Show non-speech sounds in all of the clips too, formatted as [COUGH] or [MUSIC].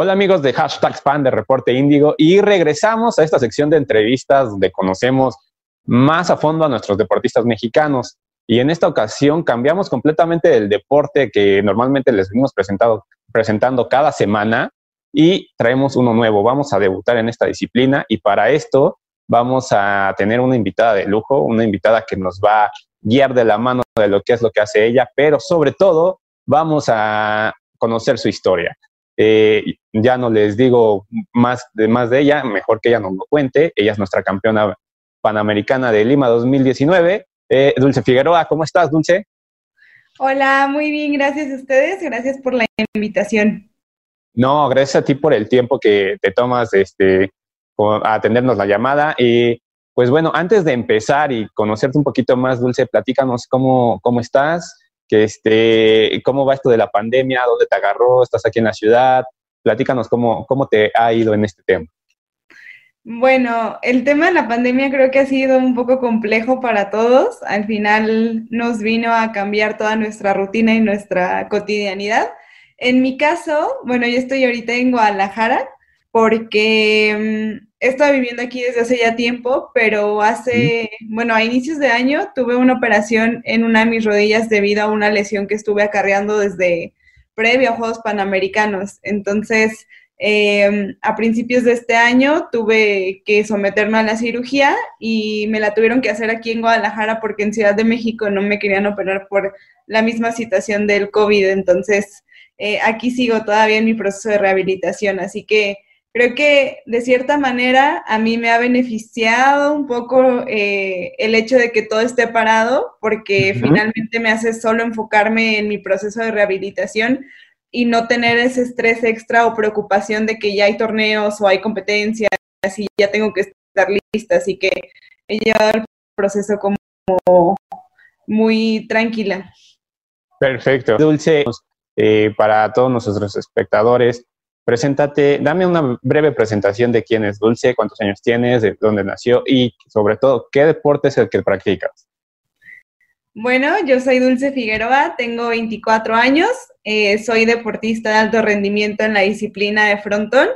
Hola amigos de Hashtag Fan de Reporte Índigo y regresamos a esta sección de entrevistas donde conocemos más a fondo a nuestros deportistas mexicanos. Y en esta ocasión cambiamos completamente el deporte que normalmente les venimos presentado, presentando cada semana y traemos uno nuevo. Vamos a debutar en esta disciplina y para esto vamos a tener una invitada de lujo, una invitada que nos va a guiar de la mano de lo que es lo que hace ella, pero sobre todo vamos a conocer su historia. Eh, ya no les digo más de, más de ella, mejor que ella nos lo cuente. Ella es nuestra campeona panamericana de Lima 2019. Eh, Dulce Figueroa, ¿cómo estás, Dulce? Hola, muy bien, gracias a ustedes, gracias por la invitación. No, gracias a ti por el tiempo que te tomas este, a atendernos la llamada. Y pues bueno, antes de empezar y conocerte un poquito más, Dulce, platícanos cómo, cómo estás, que este, cómo va esto de la pandemia, dónde te agarró, estás aquí en la ciudad, platícanos cómo, cómo te ha ido en este tema. Bueno, el tema de la pandemia creo que ha sido un poco complejo para todos. Al final nos vino a cambiar toda nuestra rutina y nuestra cotidianidad. En mi caso, bueno, yo estoy ahorita en Guadalajara porque mm, he estado viviendo aquí desde hace ya tiempo, pero hace, bueno, a inicios de año tuve una operación en una de mis rodillas debido a una lesión que estuve acarreando desde previo a Juegos Panamericanos. Entonces, em, a principios de este año tuve que someterme a la cirugía y me la tuvieron que hacer aquí en Guadalajara porque en Ciudad de México no me querían operar por la misma situación del COVID. Entonces, eh, aquí sigo todavía en mi proceso de rehabilitación. Así que creo que de cierta manera a mí me ha beneficiado un poco eh, el hecho de que todo esté parado, porque finalmente me hace solo enfocarme en mi proceso de rehabilitación y no tener ese estrés extra o preocupación de que ya hay torneos o hay competencias y ya tengo que estar lista. Así que he llevado el proceso como muy tranquila. Perfecto. Dulce, eh, para todos nuestros espectadores, Preséntate, dame una breve presentación de quién es Dulce, cuántos años tienes, de dónde nació y sobre todo, ¿qué deporte es el que practicas? Bueno, yo soy Dulce Figueroa, tengo 24 años, eh, soy deportista de alto rendimiento en la disciplina de frontón.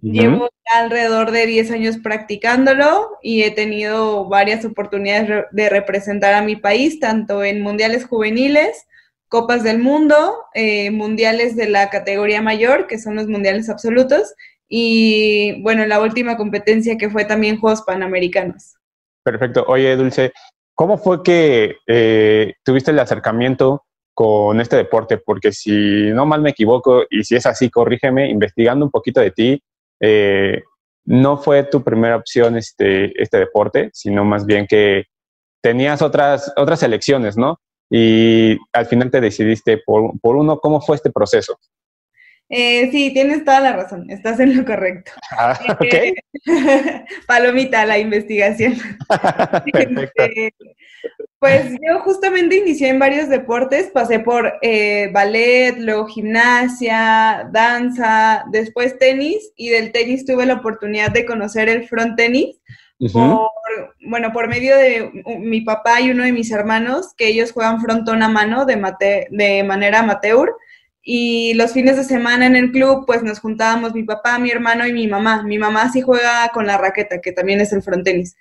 Llevo alrededor de 10 años practicándolo y he tenido varias oportunidades de representar a mi país, tanto en mundiales juveniles Copas del Mundo, eh, mundiales de la categoría mayor, que son los mundiales absolutos, y bueno, la última competencia que fue también Juegos Panamericanos. Perfecto. Oye, Dulce, ¿cómo fue que eh, tuviste el acercamiento con este deporte? Porque si no mal me equivoco, y si es así, corrígeme, investigando un poquito de ti, eh, no fue tu primera opción este, este deporte, sino más bien que tenías otras, otras elecciones, ¿no? Y al final te decidiste por, por uno. ¿Cómo fue este proceso? Eh, sí, tienes toda la razón, estás en lo correcto. [LAUGHS] Ah, okay. [LAUGHS] palomita, la investigación. [LAUGHS] Este, pues yo justamente inicié en varios deportes, pasé por eh, ballet, luego gimnasia, danza, después tenis y del tenis tuve la oportunidad de conocer el front tenis por, bueno, por medio de mi papá y uno de mis hermanos, que ellos juegan frontón a mano de, mate, de manera amateur. Y los fines de semana en el club, pues nos juntábamos mi papá, mi hermano y mi mamá. Mi mamá sí juega con la raqueta, que también es el frontenis.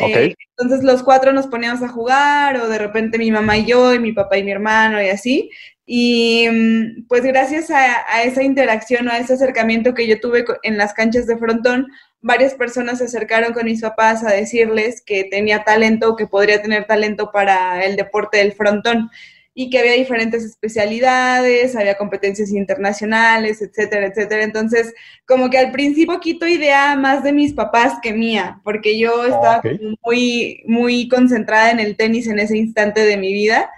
Eh, entonces los cuatro nos poníamos a jugar, o de repente mi mamá y yo, y mi papá y mi hermano, y así. Y mm, pues gracias a, a esa interacción o a ese acercamiento que yo tuve en las canchas de frontón, varias personas se acercaron con mis papás a decirles que tenía talento, que podría tener talento para el deporte del frontón y que había diferentes especialidades, había competencias internacionales, etcétera, etcétera. Entonces, como que al principio quito idea más de mis papás que mía, porque yo estaba muy, muy concentrada en el tenis en ese instante de mi vida,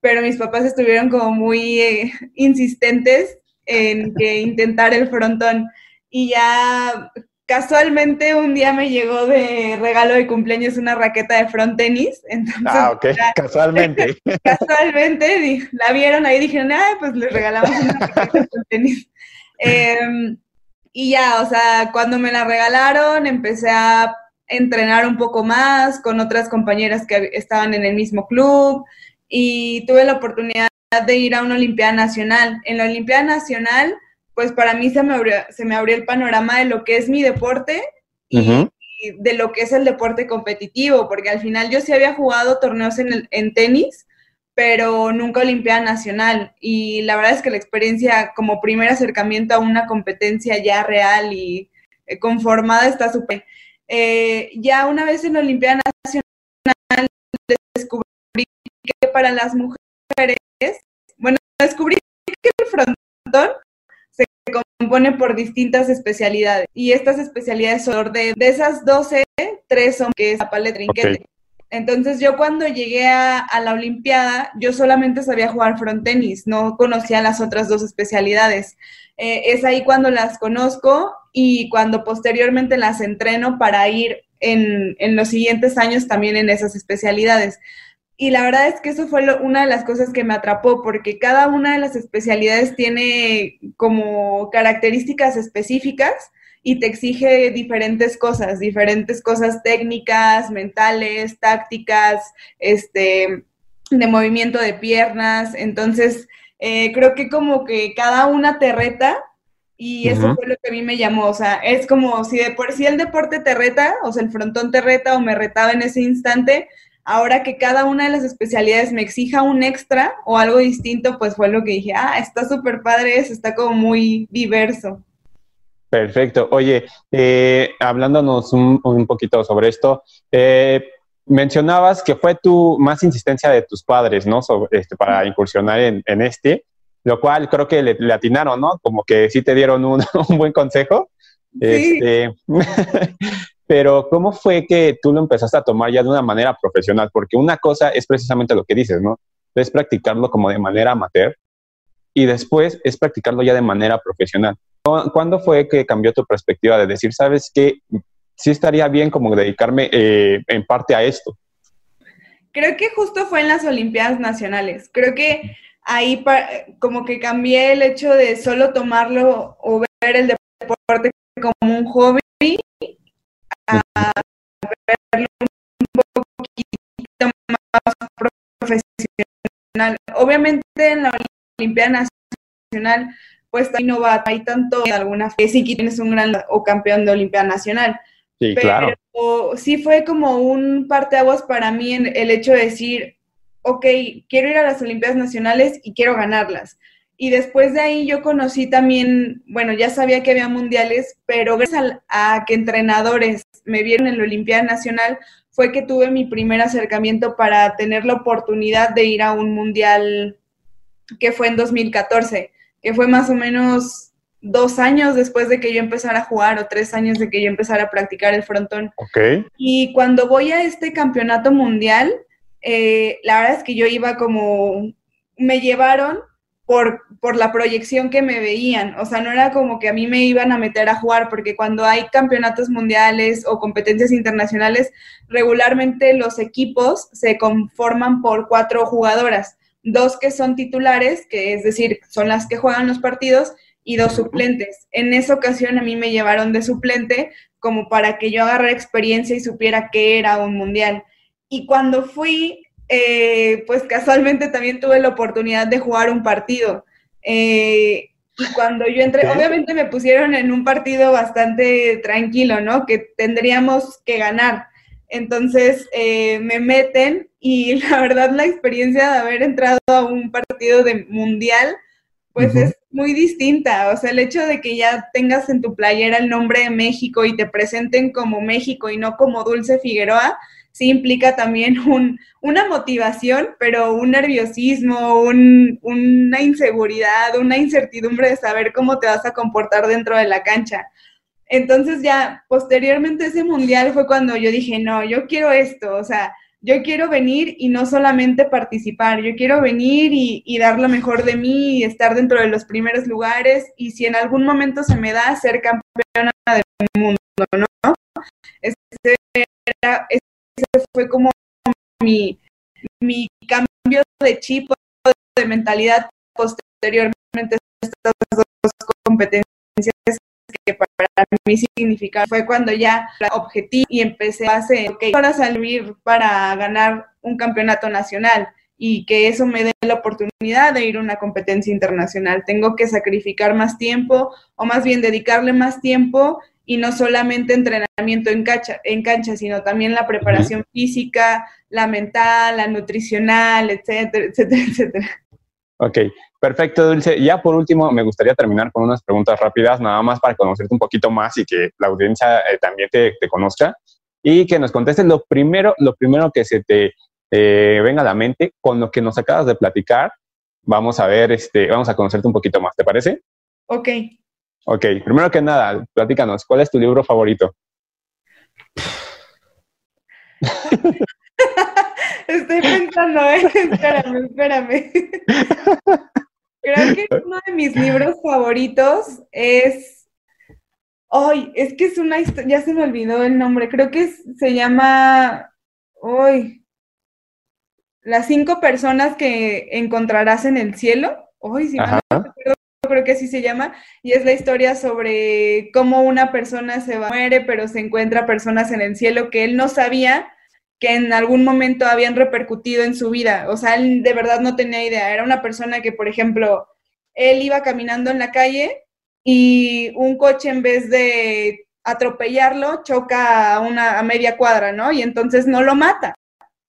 pero mis papás estuvieron como muy eh, insistentes en que [LAUGHS] intentar el frontón. Y ya casualmente un día me llegó de regalo de cumpleaños una raqueta de front tenis. [LAUGHS] ah, ok, casualmente. [LAUGHS] Casualmente, la vieron ahí y dijeron, ah, pues les regalamos una raqueta de front tenis. Em, y ya, o sea, cuando me la regalaron, empecé a entrenar un poco más con otras compañeras que estaban en el mismo club y tuve la oportunidad de ir a una Olimpiada Nacional. En la Olimpiada Nacional pues para mí se me abrió, se me abrió el panorama de lo que es mi deporte y, de lo que es el deporte competitivo, porque al final yo sí había jugado torneos en, en tenis, pero nunca Olimpiada Nacional. Y la verdad es que la experiencia como primer acercamiento a una competencia ya real y eh, conformada está súper. Eh, ya una vez en la Olimpiada Nacional descubrí que para las mujeres, bueno, descubrí que el frontón se compone por distintas especialidades y estas especialidades son de, de esas 12, tres son que es la paleta trinquete. Entonces yo cuando llegué a, la Olimpiada, yo solamente sabía jugar frontenis, no conocía las otras dos especialidades. Eh, es ahí cuando las conozco y cuando posteriormente las entreno para ir en, los siguientes años también en esas especialidades. Y la verdad es que eso fue una de las cosas que me atrapó, porque cada una de las especialidades tiene como características específicas y te exige diferentes cosas, diferentes cosas técnicas, mentales, tácticas, este, de movimiento de piernas. Entonces, eh, creo que como que cada una te reta y eso fue lo que a mí me llamó. O sea, es como si de por sí el deporte te reta, o sea, el frontón te reta o me retaba en ese instante. Ahora que cada una de las especialidades me exija un extra o algo distinto, pues fue lo que dije, ah, está súper padre eso, está como muy diverso. Perfecto. Oye, eh, hablándonos un, poquito sobre esto, eh, mencionabas que fue tu más insistencia de tus padres, ¿no? este, para incursionar en, este, lo cual creo que le, atinaron, ¿no? Como que sí te dieron un, [LAUGHS] buen consejo. Sí. Este, [LAUGHS] pero ¿cómo fue que tú lo empezaste a tomar ya de una manera profesional? Porque una cosa es precisamente lo que dices, ¿no? Es practicarlo como de manera amateur y después es practicarlo ya de manera profesional. ¿Cuándo fue que cambió tu perspectiva de decir, sabes que sí estaría bien como dedicarme eh, en parte a esto? Creo que justo fue en las Olimpiadas Nacionales. Creo que ahí como que cambié el hecho de solo tomarlo o ver el deporte como un hobby a verlo un poquito más profesional. Obviamente en la Olimpiada Nacional pues ahí no va, hay tanto en alguna fe, si tienes un gran o campeón de Olimpiada Nacional. Sí, Pero claro. sí fue como un parteaguas para mí en el hecho de decir, ok, quiero ir a las Olimpiadas Nacionales y quiero ganarlas. Y después de ahí yo conocí también, bueno, ya sabía que había mundiales, pero gracias a, que entrenadores me vieron en la Olimpiada Nacional, fue que tuve mi primer acercamiento para tener la oportunidad de ir a un mundial que fue en 2014 que fue más o menos dos años después de que yo empezara a jugar o tres años de que yo empezara a practicar el frontón. Okay. Y cuando voy a este campeonato mundial, eh, la verdad es que yo iba como, me llevaron por, por la proyección que me veían, o sea, no era como que a mí me iban a meter a jugar, porque cuando hay campeonatos mundiales o competencias internacionales, regularmente los equipos se conforman por cuatro jugadoras dos que son titulares, que es decir, son las que juegan los partidos, y dos suplentes. En esa ocasión a mí me llevaron de suplente como para que yo agarrara experiencia y supiera qué era un mundial. Y cuando fui, eh, pues casualmente también tuve la oportunidad de jugar un partido. Eh, y cuando yo entré, obviamente me pusieron en un partido bastante tranquilo, ¿no? Que tendríamos que ganar. Entonces eh, me meten y [LAUGHS] la verdad la experiencia de haber entrado a un partido de mundial, pues es muy distinta. O sea, el hecho de que ya tengas en tu playera el nombre de México y te presenten como México y no como Dulce Figueroa, sí implica también [LAUGHS] un, una motivación, pero un nerviosismo, una inseguridad, una incertidumbre de saber cómo te vas a comportar dentro de la cancha. Entonces ya posteriormente ese mundial fue cuando yo dije, no, yo quiero esto, o sea, yo quiero venir y no solamente participar, yo quiero venir y, dar lo mejor de mí y estar dentro de los primeros lugares y si en algún momento se me da ser campeona del mundo, ¿no? Ese, fue como mi, mi cambio de chip, de mentalidad posteriormente estas dos competencias que para mí significa fue cuando ya objetivo y empecé a hacer, ok, para salir para ganar un campeonato nacional. y que eso me dé la oportunidad de ir a una competencia internacional. Tengo que sacrificar más tiempo o más bien dedicarle más tiempo y no solamente entrenamiento en cancha, en cancha sino también la preparación física, la mental, la nutricional, etcétera, etcétera, etcétera. Ok, perfecto, Dulce. Ya por último, me gustaría terminar con unas preguntas rápidas, nada más para conocerte un poquito más y que la audiencia eh, también te, conozca y que nos contestes lo primero, lo primero que se te eh, venga a la mente con lo que nos acabas de platicar. Vamos a ver, este, vamos a conocerte un poquito más, ¿te parece? Ok. Ok, primero que nada, platícanos, ¿cuál es tu libro favorito? [LAUGHS] Estoy pensando, ¿eh? [LAUGHS] espérame, espérame. [LAUGHS] Creo que uno de mis libros favoritos es. Ay, es que es una historia, ya se me olvidó el nombre, creo que se llama. Uy. Las cinco personas que encontrarás en el cielo. Uy, si no creo que así se llama, y es la historia sobre cómo una persona se va, muere, pero se encuentra personas en el cielo que él no sabía que en algún momento habían repercutido en su vida. O sea, él de verdad no tenía idea. Era una persona que, por ejemplo, él iba caminando en la calle y un coche en vez de atropellarlo choca a una a media cuadra, ¿no? Y entonces no lo mata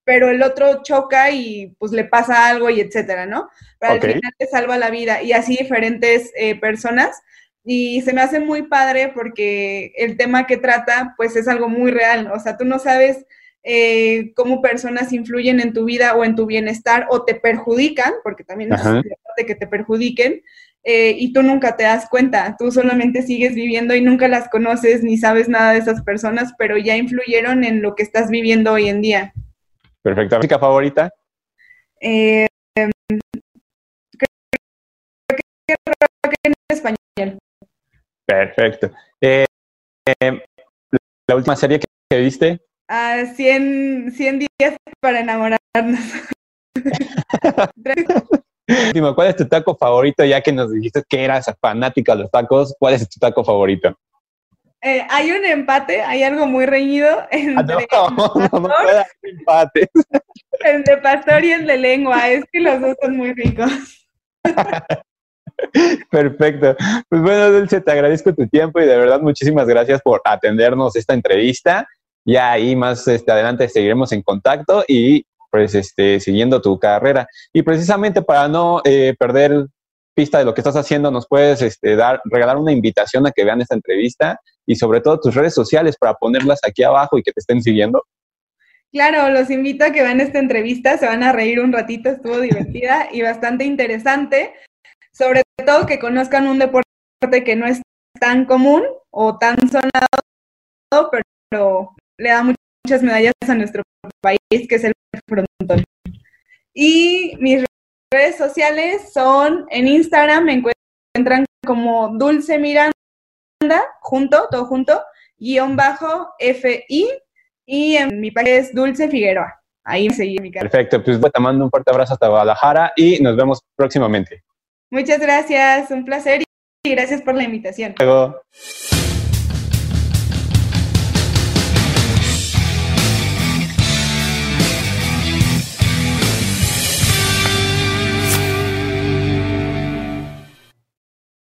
pero el otro choca y pues le pasa algo y etcétera, ¿no? Pero al final te salva la vida y así diferentes eh, personas. Y se me hace muy padre porque el tema que trata pues es algo muy real, o sea, tú no sabes eh, cómo personas influyen en tu vida o en tu bienestar o te perjudican, porque también es importante que te perjudiquen, eh, y tú nunca te das cuenta, tú solamente sigues viviendo y nunca las conoces ni sabes nada de esas personas, pero ya influyeron en lo que estás viviendo hoy en día. Perfecto. ¿Música favorita? Eh, creo que rock en español. Perfecto. Eh, la última serie que, viste? Ah, 100, 100 días para enamorarnos. [LAUGHS] Último, ¿cuál es tu taco favorito? Ya que nos dijiste que eras fanática de los tacos, ¿cuál es tu taco favorito? Eh, hay un empate, hay algo muy reñido ah, entre no, [LAUGHS] no, no, puede haber empate. El de pastor y el de lengua, es que los dos son muy ricos. [LAUGHS] Perfecto. Pues bueno, Dulce, te agradezco tu tiempo y de verdad muchísimas gracias por atendernos esta entrevista. Ya ahí más este, adelante seguiremos en contacto y pues este, siguiendo tu carrera. Y precisamente para no eh, perder pista de lo que estás haciendo, nos puedes este, dar, regalar una invitación a que vean esta entrevista y sobre todo tus redes sociales para ponerlas aquí abajo y que te estén siguiendo. Claro, los invito a que vean esta entrevista, se van a reír un ratito, estuvo divertida y bastante interesante, sobre todo que conozcan un deporte que no es tan común o tan sonado, pero le da muchas medallas a nuestro país, que es el frontón. Y mis redes sociales son en Instagram, me encuentran como Dulce Miranda, junto, todo junto, guion bajo FI, y en mi página es Dulce Figueroa. Ahí me seguí mi cara. Perfecto, pues te mando un fuerte abrazo hasta Guadalajara y nos vemos próximamente. Muchas gracias, un placer y gracias por la invitación. Luego.